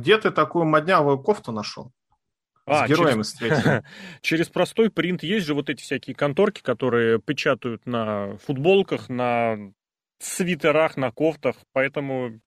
Где ты такую моднявую кофту нашел? А, с героями через... через простой принт есть же вот эти всякие конторки, которые печатают на футболках, на свитерах, на кофтах, поэтому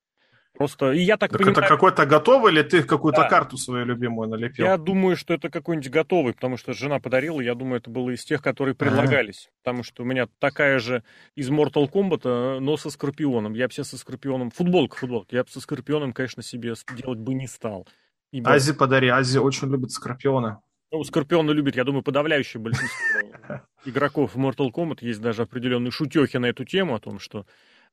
Просто, и я так, так понимаю... это какой-то готовый или ты какую-то да. карту свою любимую налепил? Я думаю, что это какой-нибудь готовый, потому что жена подарила, я думаю, это было из тех, которые предлагались. А-а-а. Потому что у меня такая же из Mortal Kombat, но со Скорпионом. Я бы себе со Скорпионом... Футболка, футболка. Я бы со Скорпионом, конечно, себе делать бы не стал. Ибо... Ази подари, Ази очень любит Скорпиона. Ну, Скорпиона любит, я думаю, подавляющее большинство игроков в Mortal Kombat. Есть даже определенные шутехи на эту тему о том, что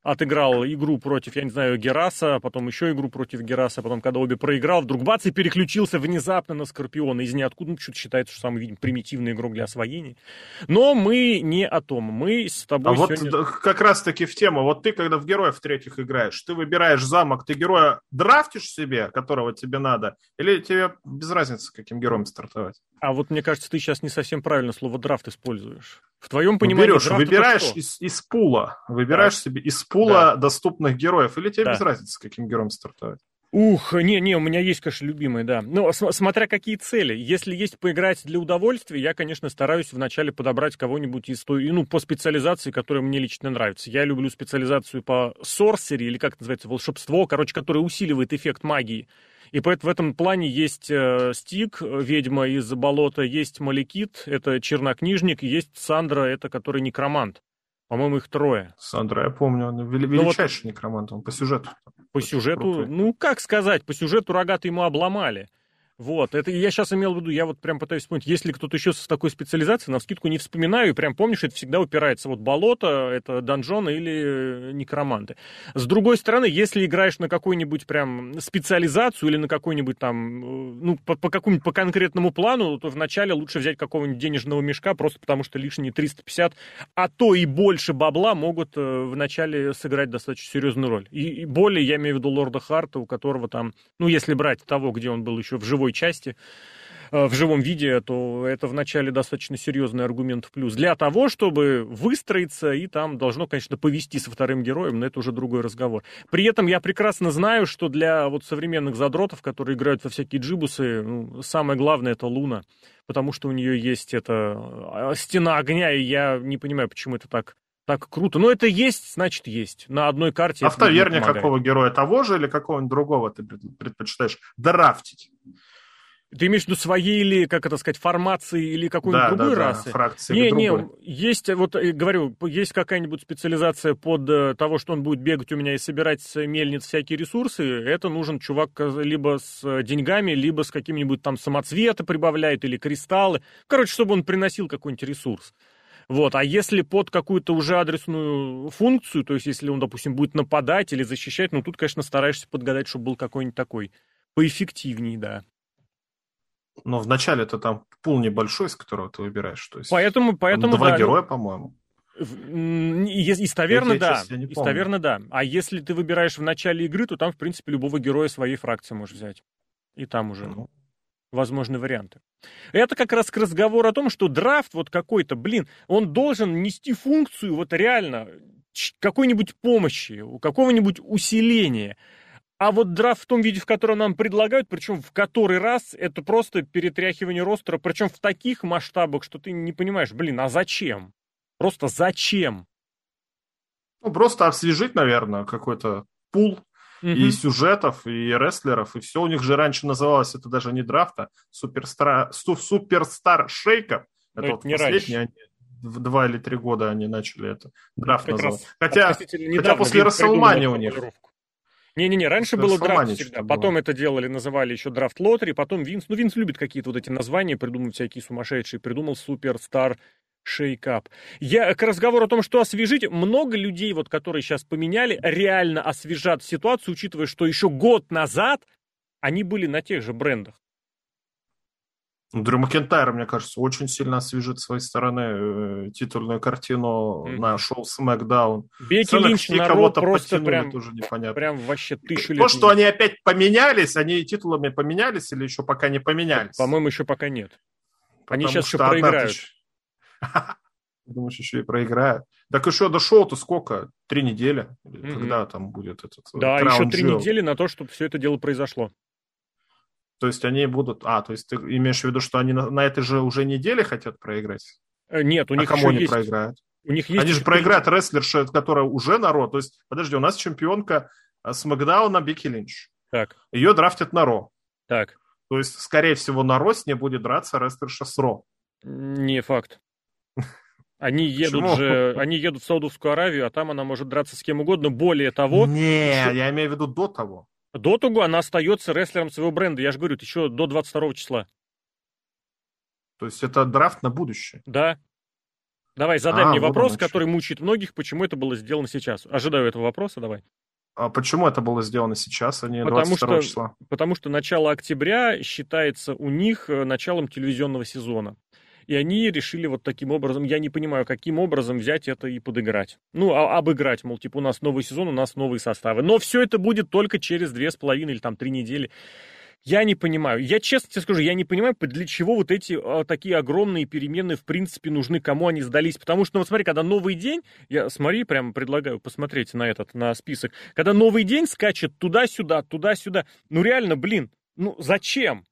отыграл игру против, я не знаю, Гераса, потом еще игру против Гераса, потом, когда обе проиграл, вдруг бац, и переключился внезапно на Скорпиона. Из ниоткуда, ну, что-то считается, что самый, видим, примитивный игрок для освоения. Но мы не о том. Мы с тобой а сегодня... вот как раз-таки в тему. Вот ты, когда в героев третьих играешь, ты выбираешь замок, ты героя драфтишь себе, которого тебе надо, или тебе без разницы, каким героем стартовать? А вот мне кажется, ты сейчас не совсем правильно слово драфт используешь. В твоем понимании Берешь, выбираешь из, из пула, выбираешь да. себе из пула да. доступных героев, или тебе да. без разницы, каким героем стартовать? Ух, не-не, у меня есть, конечно, любимый, да. Ну, смотря какие цели. Если есть поиграть для удовольствия, я, конечно, стараюсь вначале подобрать кого-нибудь из той, ну, по специализации, которая мне лично нравится. Я люблю специализацию по сорсери, или как это называется, волшебство, короче, которое усиливает эффект магии. И поэтому в этом плане есть э, Стик, ведьма из болота, есть Маликит, это чернокнижник, есть Сандра, это который некромант. По-моему, их трое. Сандра, я помню, он величайший ну, вот, некромант, он по сюжету. По сюжету, крутой. ну, как сказать, по сюжету рогаты ему обломали. Вот, это я сейчас имел в виду, я вот прям пытаюсь вспомнить, есть ли кто-то еще с такой специализацией, на скидку не вспоминаю, и прям помнишь, это всегда упирается, вот болото, это донжоны или э, некроманты. С другой стороны, если играешь на какую-нибудь прям специализацию или на какой-нибудь там, э, ну, по, по какому-нибудь по конкретному плану, то вначале лучше взять какого-нибудь денежного мешка, просто потому что лишние 350, а то и больше бабла могут э, вначале сыграть достаточно серьезную роль. И, и более, я имею в виду Лорда Харта, у которого там, ну, если брать того, где он был еще в живой части, э, в живом виде, то это вначале достаточно серьезный аргумент в плюс. Для того, чтобы выстроиться, и там должно, конечно, повести со вторым героем, но это уже другой разговор. При этом я прекрасно знаю, что для вот современных задротов, которые играют во всякие джибусы, ну, самое главное это Луна, потому что у нее есть эта э, стена огня, и я не понимаю, почему это так так круто. Но это есть, значит, есть. На одной карте. А в таверне какого героя? Того же или какого-нибудь другого ты предпочитаешь драфтить? Ты имеешь в виду своей или, как это сказать, формации или какой-нибудь да, другой да, расы? Да, фракции не, не, есть, вот э, говорю, есть какая-нибудь специализация под э, того, что он будет бегать у меня и собирать с мельниц всякие ресурсы. Это нужен чувак либо с деньгами, либо с каким-нибудь там самоцвета прибавляет или кристаллы. Короче, чтобы он приносил какой-нибудь ресурс. Вот. А если под какую-то уже адресную функцию, то есть если он, допустим, будет нападать или защищать, ну тут, конечно, стараешься подгадать, чтобы был какой-нибудь такой поэффективней, да. Но вначале это там пул небольшой, из которого ты выбираешь. То есть поэтому, поэтому два да, героя, ну, по-моему. Из, из таверны, да. Из таверны, да. А если ты выбираешь в начале игры, то там, в принципе, любого героя своей фракции можешь взять. И там уже ну. возможны варианты. Это как раз к разговору о том, что драфт вот какой-то, блин, он должен нести функцию вот реально какой-нибудь помощи, какого-нибудь усиления. А вот драфт в том виде, в котором нам предлагают, причем в который раз, это просто перетряхивание ростера, причем в таких масштабах, что ты не понимаешь, блин, а зачем? Просто зачем? Ну, просто освежить, наверное, какой-то пул mm-hmm. и сюжетов, и рестлеров, и все у них же раньше называлось, это даже не драфта, суперстар, суперстар шейков. Это ну, вот не последний, они, в два или три года они начали это драфт называть. Хотя, хотя после Расселмани у них. Не-не-не, раньше было драфт всегда. Было. Потом это делали, называли еще драфт лотери, потом Винс. Ну, Винс любит какие-то вот эти названия придумывать всякие сумасшедшие. Придумал Суперстар шейкап. Я к разговору о том, что освежить, много людей, вот, которые сейчас поменяли, реально освежат ситуацию, учитывая, что еще год назад они были на тех же брендах. Дрю Макентайр, мне кажется, очень сильно освежит с своей стороны э, титульную картину mm. на шоу SmackDown. Бейки Линч на кого-то просто прям, тоже непонятно. прям вообще тысячу лет. То, что они опять поменялись, они титулами поменялись или еще пока не поменялись? По-моему, еще пока нет. Потому они сейчас еще проиграют. Тысяч... Думаешь, еще и проиграют? Так еще до шоу-то сколько? Три недели? Mm-hmm. Когда там будет этот э, Да, еще три недели на то, чтобы все это дело произошло. То есть они будут... А, то есть ты имеешь в виду, что они на, на этой же уже неделе хотят проиграть? Э, нет, у а них кому они есть... проиграют? У них есть... Они же проиграют рестлерша, которая уже на Ро. То есть, подожди, у нас чемпионка э, с Макдауна Бекки Линч. Так. Ее драфтят на Ро. Так. То есть, скорее всего, на Ро с ней будет драться рестлерша с Ро. Не факт. Они едут Почему? же, они едут в Саудовскую Аравию, а там она может драться с кем угодно. Более того... Не, что... я имею в виду до того. До того она остается рестлером своего бренда. Я же говорю, еще до 22 числа. То есть это драфт на будущее? Да. Давай, задай а, мне вопрос, который мучает многих, почему это было сделано сейчас. Ожидаю этого вопроса, давай. А почему это было сделано сейчас, а не потому 22 что, числа? Потому что начало октября считается у них э, началом телевизионного сезона. И они решили вот таким образом, я не понимаю, каким образом взять это и подыграть. Ну, а, обыграть, мол, типа у нас новый сезон, у нас новые составы. Но все это будет только через две с половиной или там три недели. Я не понимаю. Я честно тебе скажу, я не понимаю, для чего вот эти а, такие огромные перемены в принципе нужны, кому они сдались. Потому что, ну, вот смотри, когда новый день, я смотри, прямо предлагаю посмотреть на этот, на список. Когда новый день скачет туда-сюда, туда-сюда. Ну реально, блин, ну зачем?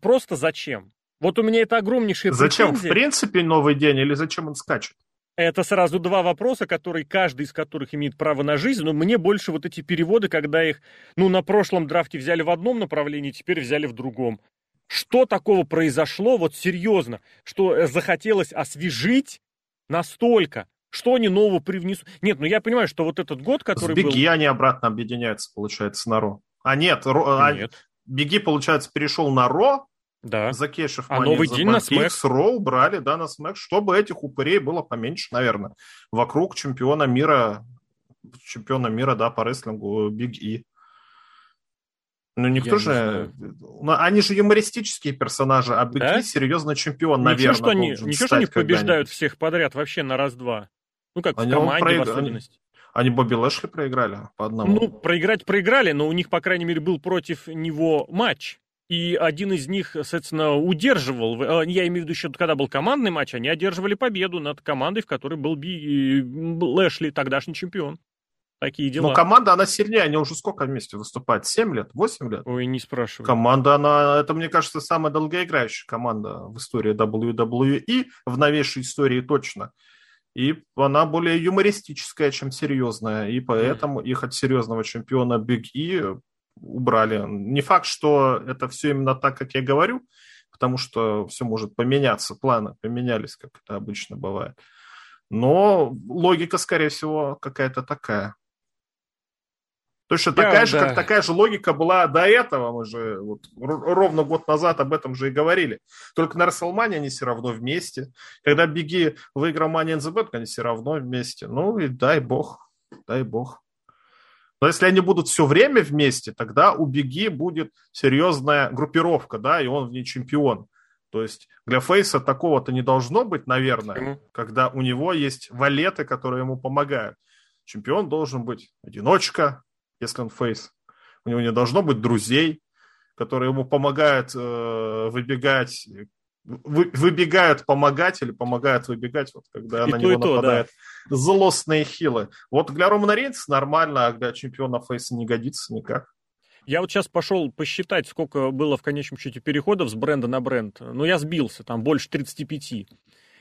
Просто зачем? Вот у меня это огромнейшая Зачем, претензия. в принципе, новый день или зачем он скачет? Это сразу два вопроса, которые каждый из которых имеет право на жизнь, но мне больше вот эти переводы, когда их, ну, на прошлом драфте взяли в одном направлении, теперь взяли в другом. Что такого произошло, вот серьезно, что э, захотелось освежить настолько, что они нового привнесут? Нет, ну я понимаю, что вот этот год, который С Беги был... они обратно объединяются, получается, на Ро. А нет, Ро... А нет. Беги, получается, перешел на Ро, да. Закешев а новый день на Смэк. С Роу брали, да, на Смэк, чтобы этих упырей было поменьше, наверное. Вокруг чемпиона мира, чемпиона мира, да, по рестлингу Биг И. Ну, никто Я же... Не они же юмористические персонажи, а Биг да? И серьезно чемпион, ничего, наверное, что они, Ничего, что они побеждают всех подряд вообще на раз-два. Ну, как они в команде проиг... в особенности. Они Бобби Лэшли проиграли по одному. Ну, проиграть проиграли, но у них, по крайней мере, был против него матч. И один из них, соответственно, удерживал, э, я имею в виду еще, когда был командный матч, они одерживали победу над командой, в которой был Би Лэшли, тогдашний чемпион. Такие дела. Но команда, она сильнее, они уже сколько вместе выступают? 7 лет? 8 лет? Ой, не спрашивай. Команда, она, это, мне кажется, самая долгоиграющая команда в истории WWE, в новейшей истории точно. И она более юмористическая, чем серьезная. И поэтому их от серьезного чемпиона Big E убрали. Не факт, что это все именно так, как я говорю, потому что все может поменяться, планы поменялись, как это обычно бывает. Но логика, скорее всего, какая-то такая. Точно я, такая же, как такая же логика была до этого. Мы же вот, ровно год назад об этом же и говорили. Только на Расселмане они все равно вместе. Когда Беги выиграл the Bank, они все равно вместе. Ну и дай бог, дай бог. Но если они будут все время вместе, тогда у Беги будет серьезная группировка, да, и он в ней чемпион. То есть для Фейса такого-то не должно быть, наверное, когда у него есть валеты, которые ему помогают. Чемпион должен быть одиночка, если он Фейс. У него не должно быть друзей, которые ему помогают э, выбегать вы, выбегают помогать или помогают выбегать, вот когда и на то, него то, нападают да. злостные хилы. Вот для Романа Рейнса нормально, а для чемпиона Фейса не годится никак. Я вот сейчас пошел посчитать, сколько было в конечном счете переходов с бренда на бренд. Но я сбился, там больше 35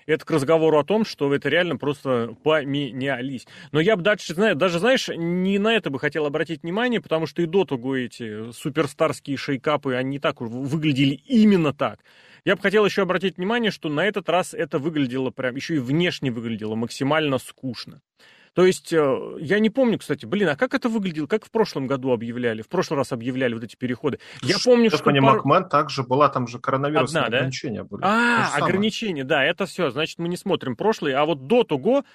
это к разговору о том, что это реально просто поменялись. Но я бы дальше, даже, знаешь, не на это бы хотел обратить внимание, потому что и до того эти суперстарские шейкапы, они так выглядели именно так. Я бы хотел еще обратить внимание, что на этот раз это выглядело прям, еще и внешне выглядело максимально скучно. То есть, э, я не помню, кстати, блин, а как это выглядело, как в прошлом году объявляли, в прошлый раз объявляли вот эти переходы? Я помню, что... Стефани пар... Макмен также была, там же коронавирусные Одна, ограничения да? были. А, ограничения, да, это все, значит, мы не смотрим прошлый, а вот до того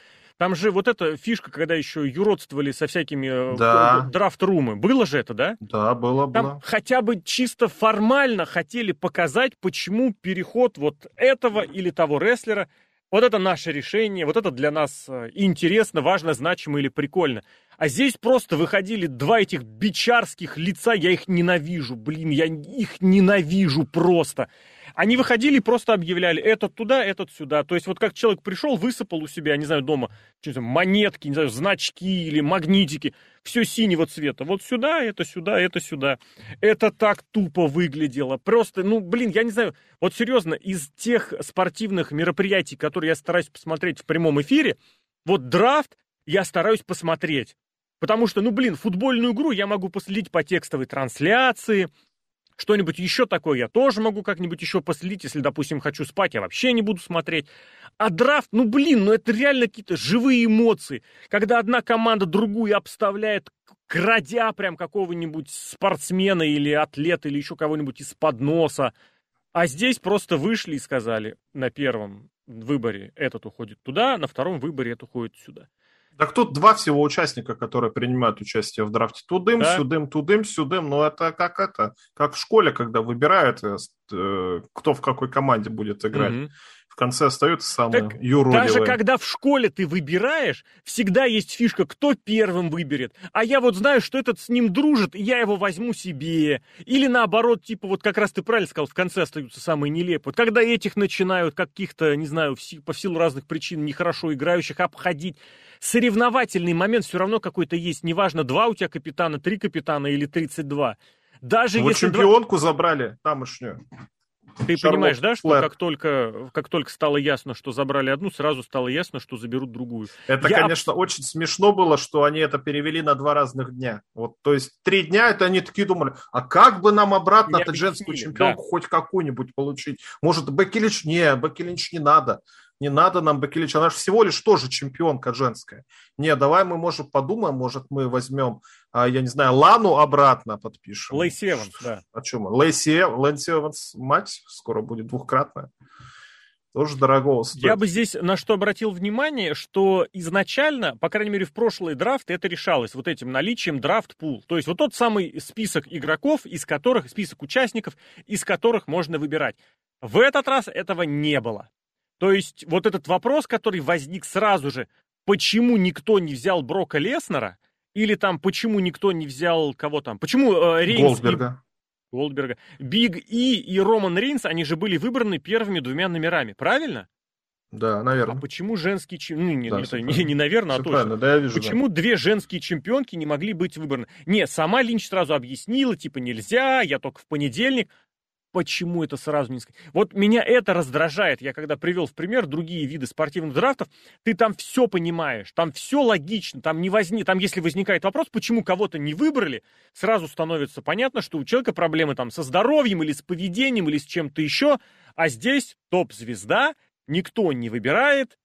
там же вот эта фишка, когда еще юродствовали со всякими э, да. драфт-румы. Было же это, да? Да, было, Там было. хотя бы чисто формально хотели показать, почему переход вот этого или того рестлера вот это наше решение, вот это для нас э, интересно, важно, значимо или прикольно. А здесь просто выходили два этих бичарских лица, я их ненавижу, блин, я их ненавижу просто. Они выходили и просто объявляли, этот туда, этот сюда. То есть вот как человек пришел, высыпал у себя, не знаю, дома монетки, не знаю, значки или магнитики, все синего цвета. Вот сюда, это сюда, это сюда. Это так тупо выглядело. Просто, ну, блин, я не знаю, вот серьезно, из тех спортивных мероприятий, которые я стараюсь посмотреть в прямом эфире, вот драфт я стараюсь посмотреть. Потому что, ну, блин, футбольную игру я могу последить по текстовой трансляции, что-нибудь еще такое я тоже могу как-нибудь еще последить, если, допустим, хочу спать, я вообще не буду смотреть. А драфт, ну, блин, ну, это реально какие-то живые эмоции, когда одна команда другую обставляет, крадя прям какого-нибудь спортсмена или атлета или еще кого-нибудь из-под носа. А здесь просто вышли и сказали на первом выборе этот уходит туда, на втором выборе этот уходит сюда. Так тут два всего участника, которые принимают участие в драфте. Тудым, да? сюдым, тудым, сюдым. Но это как это, как в школе, когда выбирают, э, э, кто в какой команде будет играть. Угу в конце остаются самые так юродивые. Даже когда в школе ты выбираешь, всегда есть фишка, кто первым выберет. А я вот знаю, что этот с ним дружит, и я его возьму себе. Или наоборот, типа, вот как раз ты правильно сказал, в конце остаются самые нелепые. Вот когда этих начинают каких-то, не знаю, по силу разных причин нехорошо играющих обходить, соревновательный момент все равно какой-то есть. Неважно, два у тебя капитана, три капитана или 32. Даже вот если чемпионку два... забрали тамошнюю. Ты Шарлот понимаешь, да, что как только, как только стало ясно, что забрали одну, сразу стало ясно, что заберут другую. Это, Я... конечно, очень смешно было, что они это перевели на два разных дня. Вот, то есть три дня, это они такие думали, а как бы нам обратно эту женскую чемпионку да. хоть какую-нибудь получить? Может, Бекки Не, Бекки не надо не надо нам Бакилич, она же всего лишь тоже чемпионка женская. Не, давай мы, может, подумаем, может, мы возьмем, а, я не знаю, Лану обратно подпишем. Лейси Эванс, да. О чем? Лейси, Эванс, мать, скоро будет двухкратная. Тоже дорогого стоит. Я бы здесь на что обратил внимание, что изначально, по крайней мере в прошлые драфты, это решалось вот этим наличием драфт-пул. То есть вот тот самый список игроков, из которых, список участников, из которых можно выбирать. В этот раз этого не было. То есть вот этот вопрос, который возник сразу же, почему никто не взял Брока Леснера, или там почему никто не взял кого там, почему э, Рейнс... Голдберга. И... Голдберга. Биг И и Роман Рейнс, они же были выбраны первыми двумя номерами, правильно? Да, наверное. А почему женские чемпионки... Ну, не, да, это не, не наверное, а все а точно. Да, я вижу, почему да. две женские чемпионки не могли быть выбраны? Нет, сама Линч сразу объяснила, типа, нельзя, я только в понедельник почему это сразу не сказать. Вот меня это раздражает. Я когда привел в пример другие виды спортивных драфтов, ты там все понимаешь, там все логично, там не возник, там если возникает вопрос, почему кого-то не выбрали, сразу становится понятно, что у человека проблемы там со здоровьем или с поведением или с чем-то еще, а здесь топ-звезда, никто не выбирает.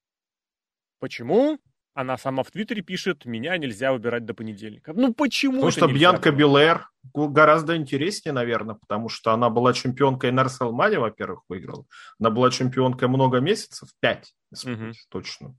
Почему? Она сама в Твиттере пишет, меня нельзя выбирать до понедельника. Ну почему? Потому что Бьянка Белэр гораздо интереснее, наверное, потому что она была чемпионкой Нарселмани, во-первых, выиграла. Она была чемпионкой много месяцев, пять, угу. точно.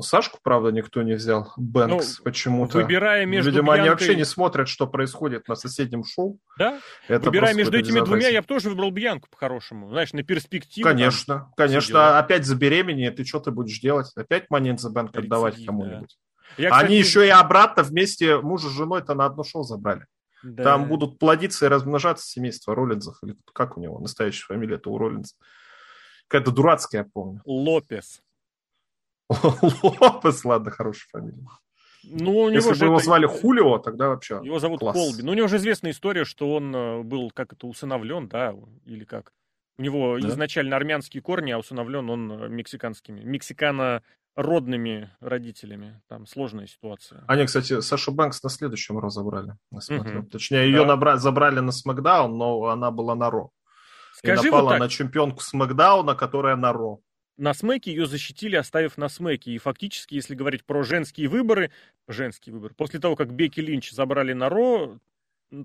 Сашку, правда, никто не взял. Бэнкс ну, почему-то. Выбирая между Видимо, Бьянкой... они вообще не смотрят, что происходит на соседнем шоу. Да? Это выбирая между этими двумя, я бы тоже выбрал Бьянку по-хорошему. Знаешь, на перспективу. Конечно, там, конечно. Опять забеременеет, и что ты будешь делать? Опять монет за Бэнк отдавать кому-нибудь? Да. Я, кстати... Они еще и обратно вместе мужа с женой-то на одно шоу забрали. Да. Там будут плодиться и размножаться семейство Роллинзов. Или как у него настоящая фамилия-то у Роллинза? Какая-то дурацкая, я помню. Лопес. Лопес, ладно, хорошая фамилия. Ну, у него Если бы его это... звали Хулио, тогда вообще Его зовут класс. Колби. Ну, у него же известная история, что он э, был как это усыновлен, да, или как. У него да? изначально армянские корни, а усыновлен он э, мексиканскими, мексикано-родными родителями. Там сложная ситуация. Они, кстати, Сашу Бэнкс на следующем разобрали. Угу. Точнее, ее да. набра... забрали на Смакдаун, но она была на Ро. Скажи И напала вот так. на чемпионку Смакдауна, которая на Ро на смеке ее защитили, оставив на смеке. И фактически, если говорить про женские выборы, женский выбор, после того, как Бекки Линч забрали на Ро,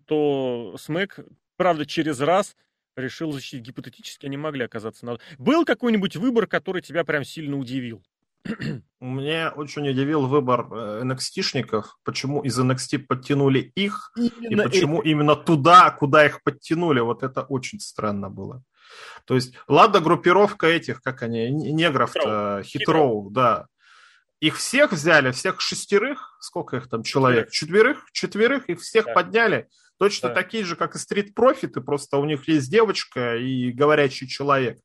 то смек, правда, через раз решил защитить. Гипотетически они могли оказаться на... Был какой-нибудь выбор, который тебя прям сильно удивил? Мне очень удивил выбор NXT-шников, э, почему из NXT подтянули их, именно и почему это. именно туда, куда их подтянули. Вот это очень странно было. То есть, ладно, группировка этих, как они, негров Хитроу, Хитроу да. Их всех взяли, всех шестерых, сколько их там человек? Четверых? Четверых, их всех да. подняли. Точно да. такие же, как и стрит-профиты, просто у них есть девочка и говорящий человек.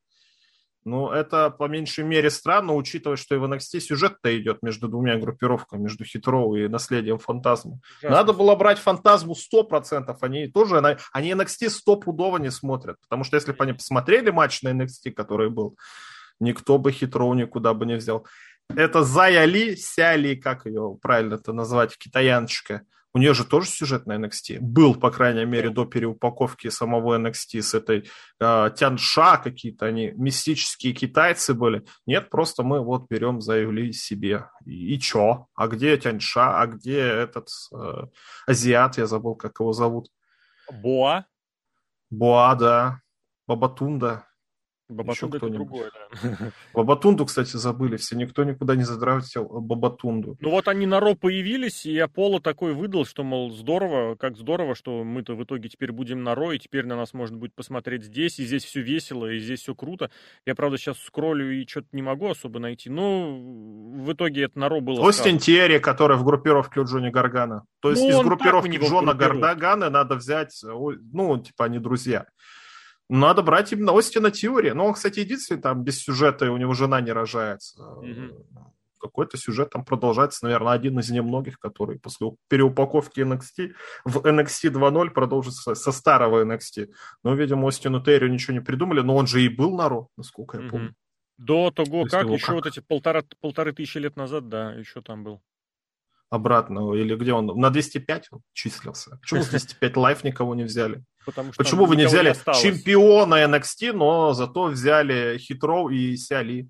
Ну, это по меньшей мере странно, учитывая, что и в NXT сюжет-то идет между двумя группировками, между Хитроу и наследием Фантазму. Ужасно. Надо было брать Фантазму 100%, они тоже, они NXT стопудово не смотрят, потому что если бы они посмотрели матч на NXT, который был, никто бы Хитроу никуда бы не взял. Это Зая Ли, Ся Ли, как ее правильно это назвать, китаяночка, у нее же тоже сюжет на NXT. Был, по крайней мере, до переупаковки самого NXT с этой э, Тянша какие-то они мистические китайцы были. Нет, просто мы вот берем, заявили себе. И, и чё? А где Тянша? А где этот э, азиат? Я забыл, как его зовут. Боа? Боа, да. Бабатунда. Бабатунда это другое, да. Бабатунду, кстати, забыли все. Никто никуда не задравил Бабатунду. Ну вот они на Ро появились, и Аполло такой выдал, что, мол, здорово, как здорово, что мы-то в итоге теперь будем на Ро, и теперь на нас можно будет посмотреть здесь, и здесь все весело, и здесь все круто. Я, правда, сейчас скроллю и что-то не могу особо найти, но в итоге это на Ро было... Остин Терри, который в группировке у Джонни Гаргана. То есть ну, из группировки Джона Гаргана надо взять, ну, типа они друзья. Надо брать именно Остина Тиори. Но он, кстати, единственный там без сюжета, и у него жена не рожается. Mm-hmm. Какой-то сюжет там продолжается, наверное, один из немногих, который после переупаковки NXT в NXT 2.0 продолжится со старого NXT. Но, видимо, Остину Терри ничего не придумали, но он же и был на Ро, насколько я помню. Mm-hmm. До того, как, еще как? вот эти полтора, полторы тысячи лет назад, да, еще там был обратно, или где он, на 205 он числился. Почему с 205 лайф никого не взяли? Потому что Почему вы не взяли не чемпиона NXT, но зато взяли Хитроу и Сиали?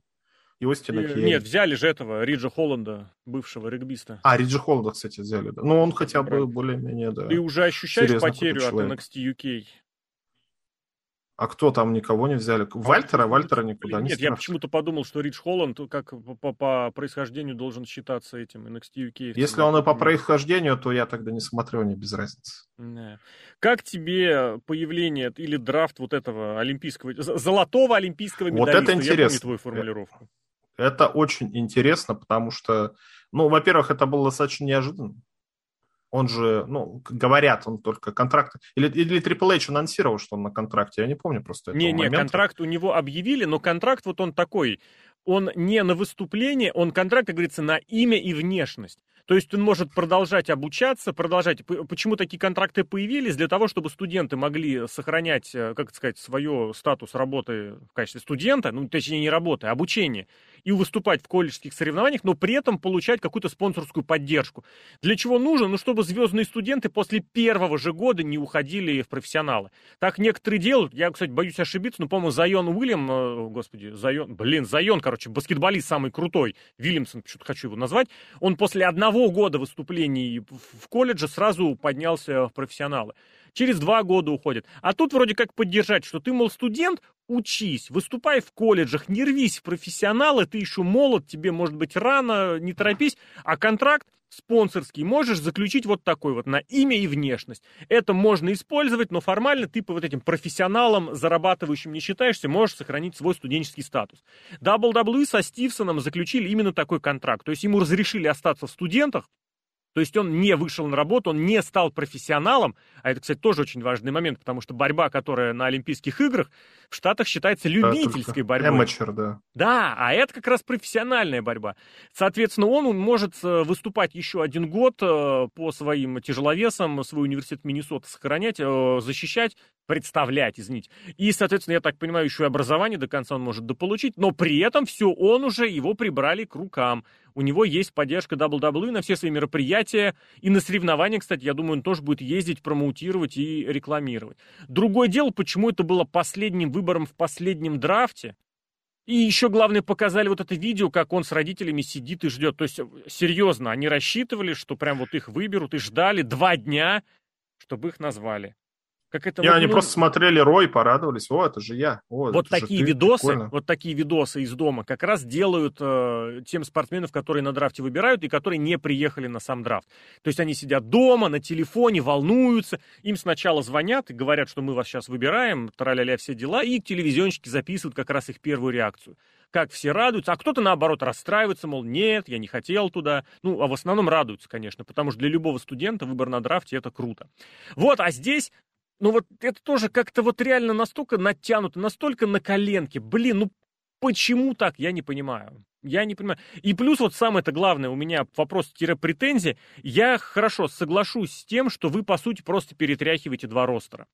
И Остина и, Нет, взяли же этого, Риджа Холланда, бывшего регбиста. А, Риджа Холланда, кстати, взяли, да. Ну, он хотя бы более-менее, да. Ты уже ощущаешь потерю от NXT UK? А кто там никого не взяли? Вальтера? Вальтера никуда Нет, не Нет, я почему-то подумал, что Ридж Холланд как по, по, по происхождению должен считаться этим NXT UK. Если он и по происхождению, то я тогда не смотрю, не без разницы. Как тебе появление или драфт вот этого олимпийского, золотого олимпийского медалиста? Вот это интересно. Я помню твою формулировку. Это очень интересно, потому что, ну, во-первых, это было достаточно неожиданно он же, ну, говорят, он только контракт... Или, или Triple H анонсировал, что он на контракте, я не помню просто Не, не, контракт у него объявили, но контракт вот он такой, он не на выступление, он контракт, как говорится, на имя и внешность. То есть он может продолжать обучаться, продолжать. Почему такие контракты появились? Для того, чтобы студенты могли сохранять, э, как сказать, свое статус работы в качестве студента, ну, точнее, не работы, а обучения и выступать в колледжских соревнованиях, но при этом получать какую-то спонсорскую поддержку. Для чего нужно? Ну, чтобы звездные студенты после первого же года не уходили в профессионалы. Так некоторые делают. Я, кстати, боюсь ошибиться, но, по-моему, Зайон Уильям, э, господи, Зайон, блин, Зайон, короче, баскетболист самый крутой, Вильямсон, почему-то хочу его назвать, он после одного года выступлений в колледже сразу поднялся в профессионалы через два года уходит. А тут вроде как поддержать, что ты, мол, студент, учись, выступай в колледжах, не рвись в профессионалы, ты еще молод, тебе может быть рано, не торопись, а контракт спонсорский можешь заключить вот такой вот на имя и внешность. Это можно использовать, но формально ты по вот этим профессионалам, зарабатывающим не считаешься, можешь сохранить свой студенческий статус. WWE со Стивсоном заключили именно такой контракт. То есть ему разрешили остаться в студентах, то есть он не вышел на работу, он не стал профессионалом, а это, кстати, тоже очень важный момент, потому что борьба, которая на Олимпийских играх, в Штатах считается любительской борьбой. Эмачер, да. Да, а это как раз профессиональная борьба. Соответственно, он может э, выступать еще один год э, по своим тяжеловесам, свой университет Миннесота сохранять, э, защищать, представлять, извините. И, соответственно, я так понимаю, еще и образование до конца он может дополучить, но при этом все, он уже, его прибрали к рукам. У него есть поддержка WWE на все свои мероприятия. И на соревнования, кстати, я думаю, он тоже будет ездить, промоутировать и рекламировать. Другое дело, почему это было последним выбором в последнем драфте. И еще, главное, показали вот это видео, как он с родителями сидит и ждет. То есть, серьезно, они рассчитывали, что прям вот их выберут и ждали два дня, чтобы их назвали. Как это, я, вот, они ну... просто смотрели Рой, порадовались. О, это же я. О, вот такие ты, видосы, прикольно. вот такие видосы из дома как раз делают э, тем спортсменов, которые на драфте выбирают и которые не приехали на сам драфт. То есть они сидят дома, на телефоне, волнуются. Им сначала звонят и говорят, что мы вас сейчас выбираем, траля все дела, и телевизионщики записывают как раз их первую реакцию. Как все радуются, а кто-то наоборот расстраивается, мол, нет, я не хотел туда. Ну, а в основном радуются, конечно, потому что для любого студента выбор на драфте это круто. Вот, а здесь ну вот это тоже как-то вот реально настолько натянуто, настолько на коленке. Блин, ну почему так, я не понимаю. Я не понимаю. И плюс вот самое это главное у меня вопрос-претензия. Я хорошо соглашусь с тем, что вы, по сути, просто перетряхиваете два ростера.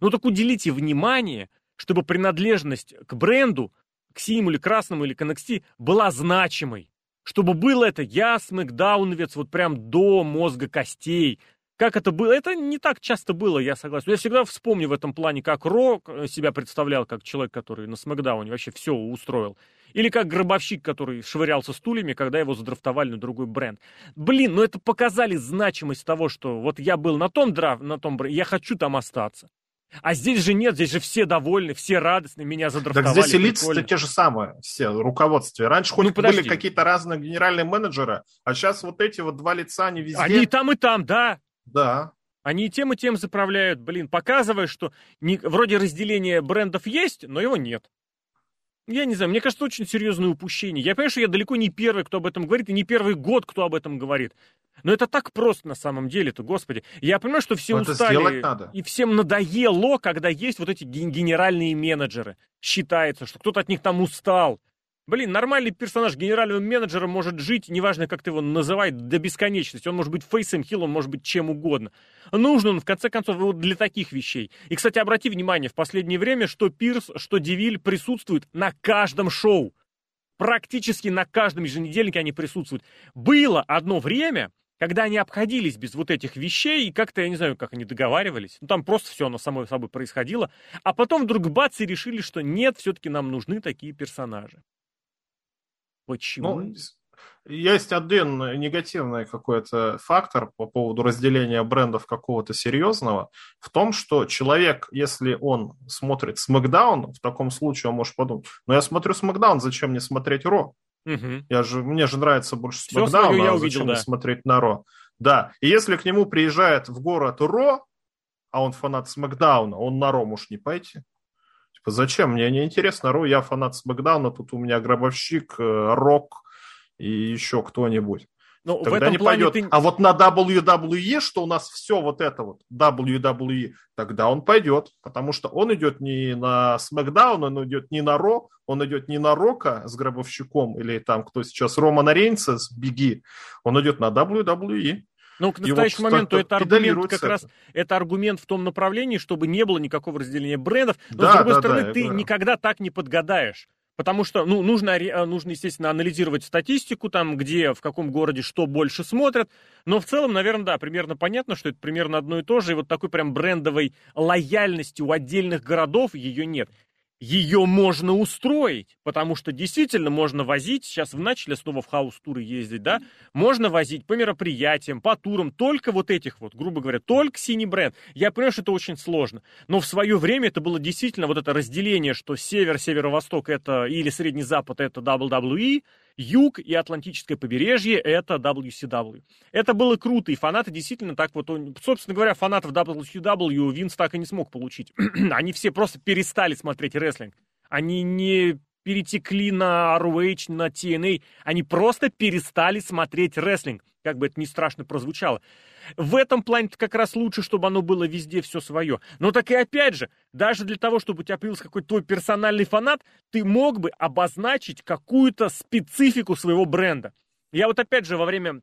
Ну так уделите внимание, чтобы принадлежность к бренду, к Симу или Красному или к NXT была значимой. Чтобы было это я, Смэкдауновец, вот прям до мозга костей, как это было? Это не так часто было, я согласен. Я всегда вспомню в этом плане, как Рок э, себя представлял как человек, который на Смакдауне вообще все устроил. Или как гробовщик, который швырялся стульями, когда его задрафтовали на другой бренд. Блин, ну это показали значимость того, что вот я был на том драфт, на том бренде, я хочу там остаться. А здесь же нет, здесь же все довольны, все радостны, меня задрафтовали. Так здесь элиты те же самые, все, руководстве. Раньше хоть ну, были какие-то разные генеральные менеджеры, а сейчас вот эти вот два лица, они везде. Они и там, и там, да. Да. Они и тем, и тем заправляют, блин, показывая, что не, вроде разделения брендов есть, но его нет. Я не знаю, мне кажется, очень серьезное упущение. Я понимаю, что я далеко не первый, кто об этом говорит, и не первый год, кто об этом говорит. Но это так просто на самом деле-то, господи. Я понимаю, что все но устали, надо. и всем надоело, когда есть вот эти генеральные менеджеры. Считается, что кто-то от них там устал. Блин, нормальный персонаж генерального менеджера может жить, неважно, как ты его называй, до бесконечности. Он может быть фейсом хилл, он может быть чем угодно. Нужен он, в конце концов, вот для таких вещей. И, кстати, обрати внимание, в последнее время, что Пирс, что Девиль присутствуют на каждом шоу. Практически на каждом еженедельнике они присутствуют. Было одно время, когда они обходились без вот этих вещей, и как-то, я не знаю, как они договаривались. Ну, там просто все оно само собой происходило. А потом вдруг бац, и решили, что нет, все-таки нам нужны такие персонажи. Почему? Ну, есть один негативный какой-то фактор по поводу разделения брендов какого-то серьезного в том, что человек, если он смотрит Смакдаун, в таком случае он может подумать, ну я смотрю Смакдаун, зачем мне смотреть Ро? Угу. Я же, мне же нравится больше Смакдаун, а увидел, зачем да. мне смотреть на Ро? Да, и если к нему приезжает в город Ро, а он фанат Смакдауна, он на Ро может не пойти. Типа, зачем? Мне не интересно Ро, я фанат Смакдауна, тут у меня гробовщик, э, Рок и еще кто-нибудь. Ну, Тогда в этом не пойдет. Ты... А вот на WWE, что у нас все вот это вот, WWE, тогда он пойдет, потому что он идет не на Смакдаун, он идет не на Ро, он идет не на Рока с гробовщиком, или там кто сейчас, Романа Рейнса с Беги, он идет на WWE. Ну, к настоящему моменту это аргумент как раз это аргумент в том направлении, чтобы не было никакого разделения брендов. Но да, с другой да, стороны, да, ты да. никогда так не подгадаешь. Потому что, ну, нужно, э, нужно, естественно, анализировать статистику, там, где, в каком городе что больше смотрят. Но в целом, наверное, да, примерно понятно, что это примерно одно и то же. И вот такой прям брендовой лояльности у отдельных городов ее нет ее можно устроить, потому что действительно можно возить, сейчас в начале снова в хаус-туры ездить, да, можно возить по мероприятиям, по турам, только вот этих вот, грубо говоря, только синий бренд. Я понимаю, что это очень сложно, но в свое время это было действительно вот это разделение, что север, северо-восток это, или средний запад это WWE, Юг и Атлантическое побережье — это WCW. Это было круто, и фанаты действительно так вот... Собственно говоря, фанатов WCW Винс так и не смог получить. Они все просто перестали смотреть рестлинг. Они не перетекли на ROH, на TNA. Они просто перестали смотреть рестлинг. Как бы это ни страшно прозвучало. В этом плане как раз лучше, чтобы оно было везде все свое. Но так и опять же, даже для того, чтобы у тебя появился какой-то твой персональный фанат, ты мог бы обозначить какую-то специфику своего бренда. Я вот опять же во время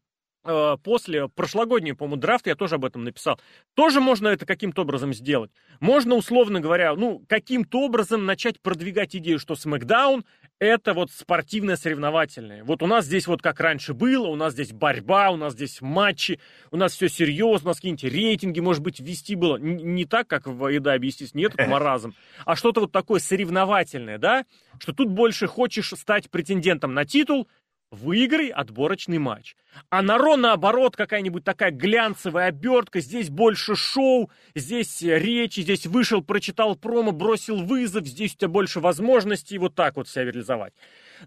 после прошлогоднего, по-моему, драфта, я тоже об этом написал, тоже можно это каким-то образом сделать. Можно, условно говоря, ну, каким-то образом начать продвигать идею, что SmackDown — это вот спортивное соревновательное. Вот у нас здесь вот как раньше было, у нас здесь борьба, у нас здесь матчи, у нас все серьезно, у нас какие-нибудь рейтинги, может быть, вести было не так, как в EW, естественно, нет маразм, а что-то вот такое соревновательное, да, что тут больше хочешь стать претендентом на титул, выиграй отборочный матч. А на Ро, наоборот, какая-нибудь такая глянцевая обертка, здесь больше шоу, здесь речи, здесь вышел, прочитал промо, бросил вызов, здесь у тебя больше возможностей вот так вот себя реализовать.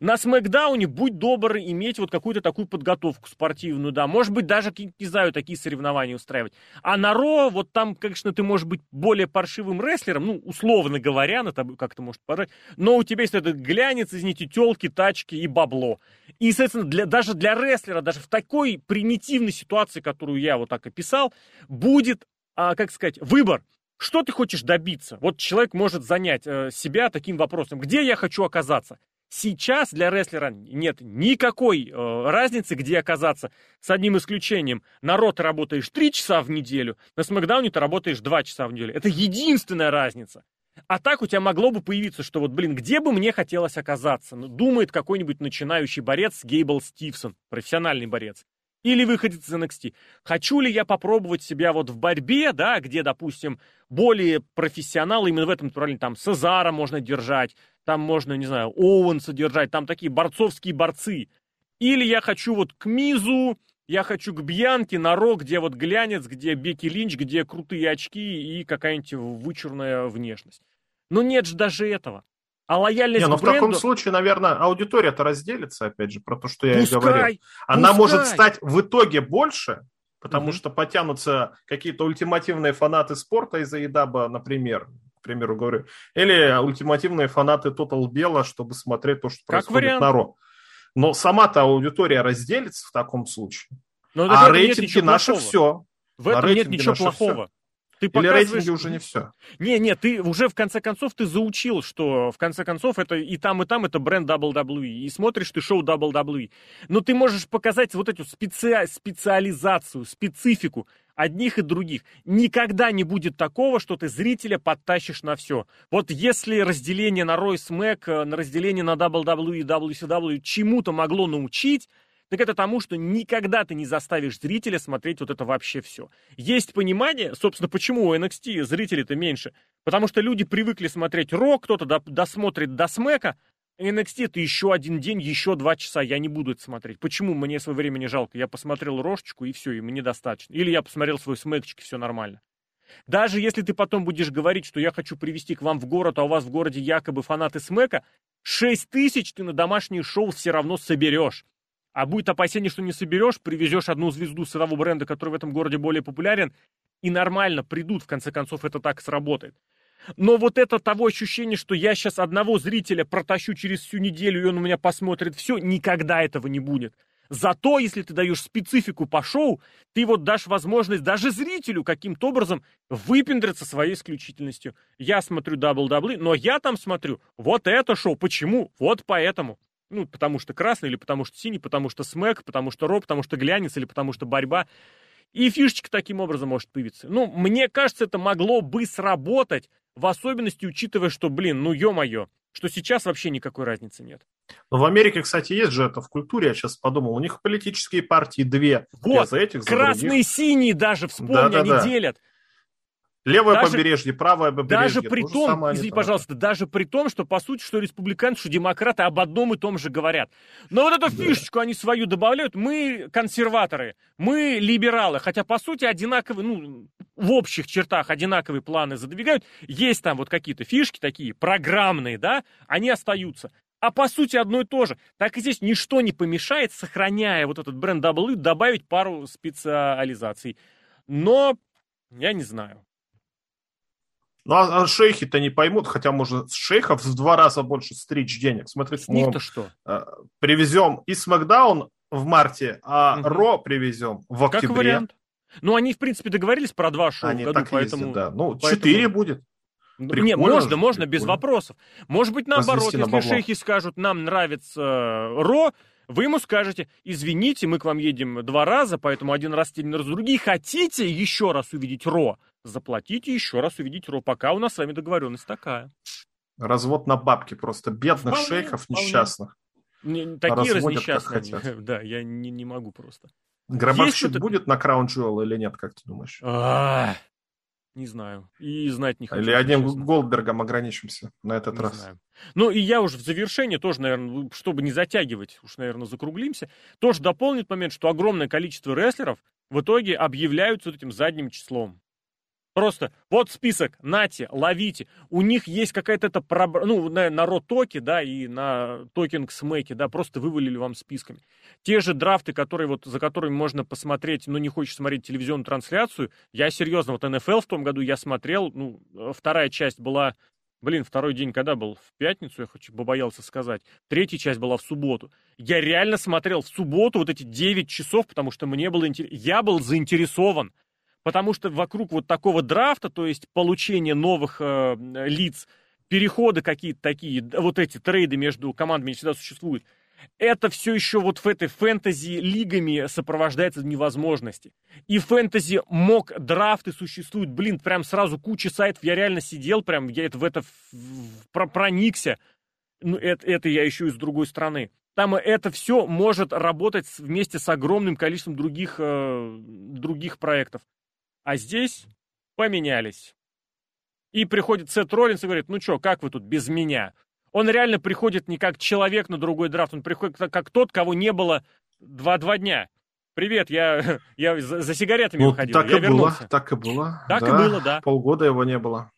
На Смакдауне будь добр иметь вот какую-то такую подготовку спортивную, да, может быть, даже, не знаю, такие соревнования устраивать. А на Ро, вот там, конечно, ты можешь быть более паршивым рестлером, ну, условно говоря, на тобой как-то может порать, но у тебя есть этот глянец, извините, телки, тачки и бабло. И, соответственно, для, даже для рестлера, даже в такой примитивной ситуации, которую я вот так описал, будет, а, как сказать, выбор. Что ты хочешь добиться? Вот человек может занять э, себя таким вопросом. Где я хочу оказаться? Сейчас для рестлера нет никакой э, разницы, где оказаться, с одним исключением. На Ро ты работаешь 3 часа в неделю, на Смакдауне ты работаешь 2 часа в неделю. Это единственная разница. А так у тебя могло бы появиться, что вот, блин, где бы мне хотелось оказаться? Ну, думает какой-нибудь начинающий борец Гейбл Стивсон, профессиональный борец. Или выходит из NXT. Хочу ли я попробовать себя вот в борьбе, да, где, допустим, более профессионалы, именно в этом направлении, там, Сезара можно держать, там можно, не знаю, Оуэнса держать, там такие борцовские борцы. Или я хочу вот к Мизу, я хочу к Бьянке, на Рок, где вот глянец, где Беки Линч, где крутые очки и какая-нибудь вычурная внешность. Но нет же даже этого. А лояльность Не, но к бренду... в таком случае, наверное, аудитория-то разделится, опять же, про то, что я пускай, и говорил. Она пускай. может стать в итоге больше, потому угу. что потянутся какие-то ультимативные фанаты спорта из-за едаба, например, к примеру говорю, или ультимативные фанаты Total Бела, чтобы смотреть то, что как происходит вариант. на Ро. Но сама-то аудитория разделится в таком случае. Но а рейтинги наши все. В этом нет ничего плохого. Все. Ты Или показываешь... рейтинги уже не все? Не, не, ты уже в конце концов ты заучил, что в конце концов это и там, и там это бренд WWE. И смотришь ты шоу WWE. Но ты можешь показать вот эту специ... специализацию, специфику одних и других. Никогда не будет такого, что ты зрителя подтащишь на все. Вот если разделение на Roy Smack, на разделение на WWE и WCW чему-то могло научить, так это тому, что никогда ты не заставишь зрителя смотреть вот это вообще все. Есть понимание, собственно, почему у NXT зрителей-то меньше. Потому что люди привыкли смотреть рок, кто-то досмотрит до смека, NXT это еще один день, еще два часа, я не буду это смотреть. Почему? Мне свое время не жалко. Я посмотрел рожечку, и все, и мне достаточно. Или я посмотрел свой смэкчик, и все нормально. Даже если ты потом будешь говорить, что я хочу привести к вам в город, а у вас в городе якобы фанаты смэка, 6 тысяч ты на домашнее шоу все равно соберешь. А будет опасение, что не соберешь, привезешь одну звезду с того бренда, который в этом городе более популярен, и нормально придут, в конце концов, это так сработает. Но вот это того ощущение, что я сейчас одного зрителя протащу через всю неделю, и он у меня посмотрит все, никогда этого не будет. Зато, если ты даешь специфику по шоу, ты вот дашь возможность даже зрителю каким-то образом выпендриться своей исключительностью. Я смотрю WWE, но я там смотрю вот это шоу. Почему? Вот поэтому. Ну, потому что красный, или потому что синий, потому что смэк, потому что ро, потому что глянец, или потому что борьба. И фишечка таким образом может появиться. Ну, мне кажется, это могло бы сработать, в особенности учитывая, что, блин, ну ё-моё, что сейчас вообще никакой разницы нет. Но в Америке, кстати, есть же это в культуре, я сейчас подумал, у них политические партии две. Вот, за этих, за красные и синие даже, вспомни, да, да, они да. делят. Левое даже, побережье, правое побережье. Даже при том, извини, пожалуйста, даже при том, что по сути, что республиканцы, что демократы об одном и том же говорят. Но вот эту да. фишечку они свою добавляют. Мы консерваторы, мы либералы. Хотя по сути одинаковые, ну, в общих чертах одинаковые планы задвигают. Есть там вот какие-то фишки такие, программные, да, они остаются. А по сути одно и то же. Так и здесь ничто не помешает, сохраняя вот этот бренд W, добавить пару специализаций. Но я не знаю. Ну, а, а шейхи-то не поймут, хотя можно с шейхов в два раза больше стричь денег. Смотрите, с них-то что? Э, привезем и Смакдаун в марте, а угу. Ро привезем в октябре. Как вариант. Ну, они, в принципе, договорились про два шоу они в году, так поэтому... Ездят, да. Ну, поэтому... четыре будет. Прикольно не, можно, можно, без вопросов. Может быть, наоборот, если на шейхи скажут, нам нравится э, Ро, вы ему скажете, извините, мы к вам едем два раза, поэтому один раз один раз другие. Хотите еще раз увидеть Ро? Заплатите еще раз увидеть Ро, пока у нас с вами договоренность такая. Развод на бабки просто бедных вполне, шейхов вполне. несчастных. Не, такие разнесчастные. Да, я не, не могу просто. Гробовщик будет на Краун Jewel или нет, как ты думаешь? А, Не знаю. И знать не хочу. Или одним честно. Голдбергом ограничимся на этот не раз. Знаю. Ну, и я уже в завершение тоже, наверное, чтобы не затягивать, уж, наверное, закруглимся, тоже дополнит момент, что огромное количество рестлеров в итоге объявляются вот этим задним числом. Просто вот список, нате, ловите. У них есть какая-то это, ну, на, на Ротоке, да, и на Токинг Смеке, да, просто вывалили вам списками. Те же драфты, которые вот, за которыми можно посмотреть, но не хочешь смотреть телевизионную трансляцию, я серьезно, вот НФЛ в том году я смотрел, ну, вторая часть была Блин, второй день когда был? В пятницу, я хочу, побоялся сказать. Третья часть была в субботу. Я реально смотрел в субботу вот эти 9 часов, потому что мне было интересно. Я был заинтересован. Потому что вокруг вот такого драфта, то есть получения новых э, лиц, переходы какие-то такие, вот эти трейды между командами всегда существуют. Это все еще вот в этой фэнтези лигами сопровождается невозможности. И фэнтези мок драфты существуют, блин, прям сразу куча сайтов. Я реально сидел, прям я это в это проникся. Ну, это, это я еще и с другой стороны. Там это все может работать вместе с огромным количеством других, э, других проектов. А здесь поменялись. И приходит Сет Роллинс и говорит, ну что, как вы тут без меня? Он реально приходит не как человек на другой драфт, он приходит как тот, кого не было два-два дня. Привет, я, я за, за сигаретами ну, выходил. Так я и вернулся. было, так и было. Так да, и было, да. Полгода его не было.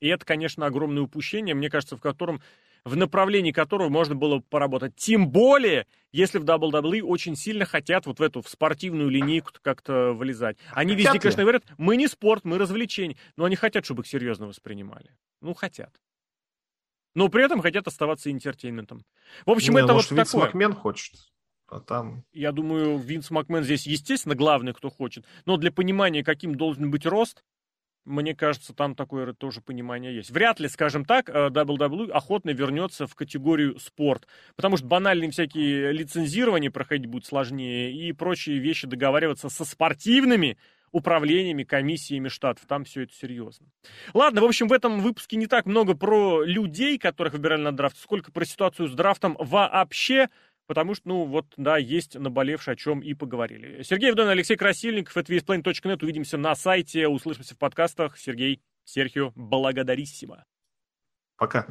И это, конечно, огромное упущение, мне кажется, в котором в направлении которого можно было поработать. Тем более, если в WWE очень сильно хотят вот в эту в спортивную линейку как-то вылезать. Они везде, хотят конечно, говорят, мы не спорт, мы развлечение, но они хотят, чтобы их серьезно воспринимали. Ну, хотят. Но при этом хотят оставаться интертейментом. В общем, не, это может, вот Винс такое. Макмен хочет. А там... Я думаю, Винс Макмен здесь, естественно, главный, кто хочет. Но для понимания, каким должен быть рост, мне кажется, там такое тоже понимание есть. Вряд ли, скажем так, WWE охотно вернется в категорию спорт, потому что банальные всякие лицензирования проходить будет сложнее и прочие вещи договариваться со спортивными управлениями, комиссиями штатов. Там все это серьезно. Ладно, в общем, в этом выпуске не так много про людей, которых выбирали на драфт, сколько про ситуацию с драфтом вообще потому что, ну, вот, да, есть наболевшее, о чем и поговорили. Сергей Вдон, Алексей Красильников, это весьplanet.net. Увидимся на сайте, услышимся в подкастах. Сергей, Серхио, благодариссимо. Пока.